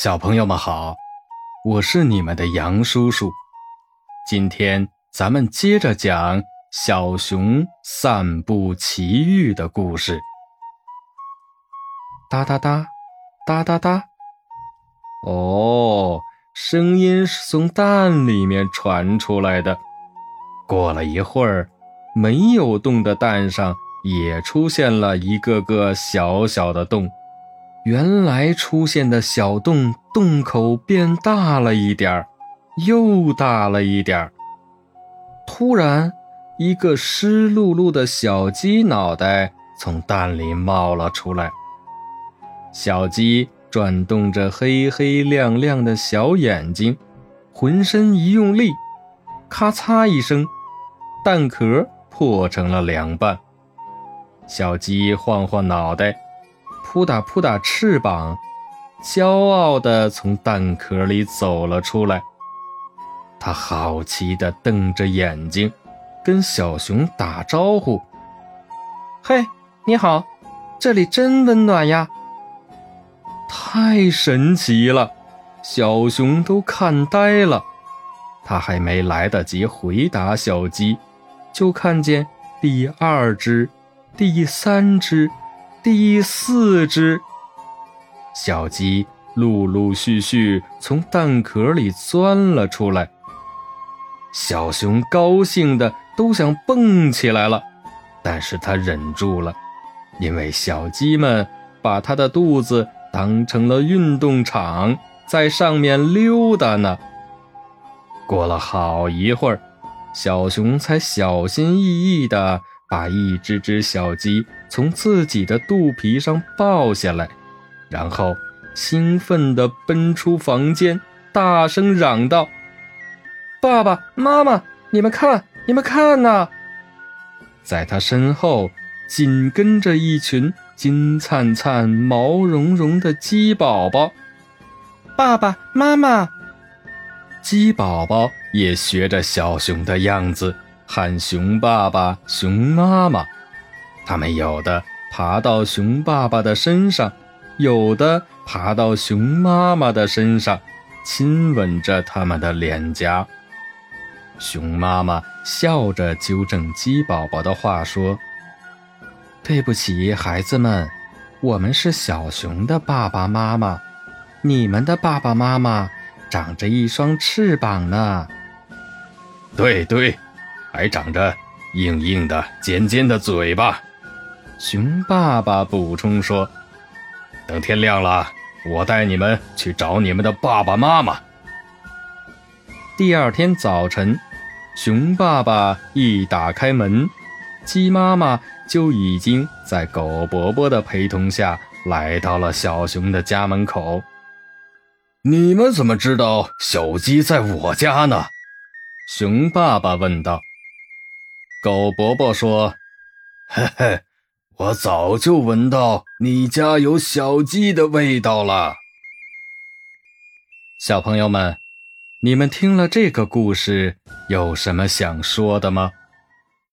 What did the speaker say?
小朋友们好，我是你们的杨叔叔。今天咱们接着讲小熊散步奇遇的故事。哒哒哒，哒哒哒。哦，声音是从蛋里面传出来的。过了一会儿，没有洞的蛋上也出现了一个个小小的洞。原来出现的小洞，洞口变大了一点儿，又大了一点儿。突然，一个湿漉漉的小鸡脑袋从蛋里冒了出来。小鸡转动着黑黑亮亮的小眼睛，浑身一用力，咔嚓一声，蛋壳破成了两半。小鸡晃晃脑袋。扑打扑打翅膀，骄傲地从蛋壳里走了出来。他好奇地瞪着眼睛，跟小熊打招呼：“嘿，你好，这里真温暖呀！”太神奇了，小熊都看呆了。他还没来得及回答小鸡，就看见第二只、第三只。第四只小鸡陆陆续续从蛋壳里钻了出来，小熊高兴的都想蹦起来了，但是他忍住了，因为小鸡们把它的肚子当成了运动场，在上面溜达呢。过了好一会儿，小熊才小心翼翼的。把一只只小鸡从自己的肚皮上抱下来，然后兴奋地奔出房间，大声嚷道：“爸爸妈妈，你们看，你们看呐！”在他身后紧跟着一群金灿灿、毛茸茸的鸡宝宝。爸爸妈妈，鸡宝宝也学着小熊的样子。喊熊爸爸、熊妈妈，他们有的爬到熊爸爸的身上，有的爬到熊妈妈的身上，亲吻着他们的脸颊。熊妈妈笑着纠正鸡宝宝的话说：“对不起，孩子们，我们是小熊的爸爸妈妈，你们的爸爸妈妈长着一双翅膀呢。”对对。还长着硬硬的、尖尖的嘴巴，熊爸爸补充说：“等天亮了，我带你们去找你们的爸爸妈妈。”第二天早晨，熊爸爸一打开门，鸡妈妈就已经在狗伯伯的陪同下来到了小熊的家门口。你们怎么知道小鸡在我家呢？熊爸爸问道。狗伯伯说：“嘿嘿，我早就闻到你家有小鸡的味道了。”小朋友们，你们听了这个故事，有什么想说的吗？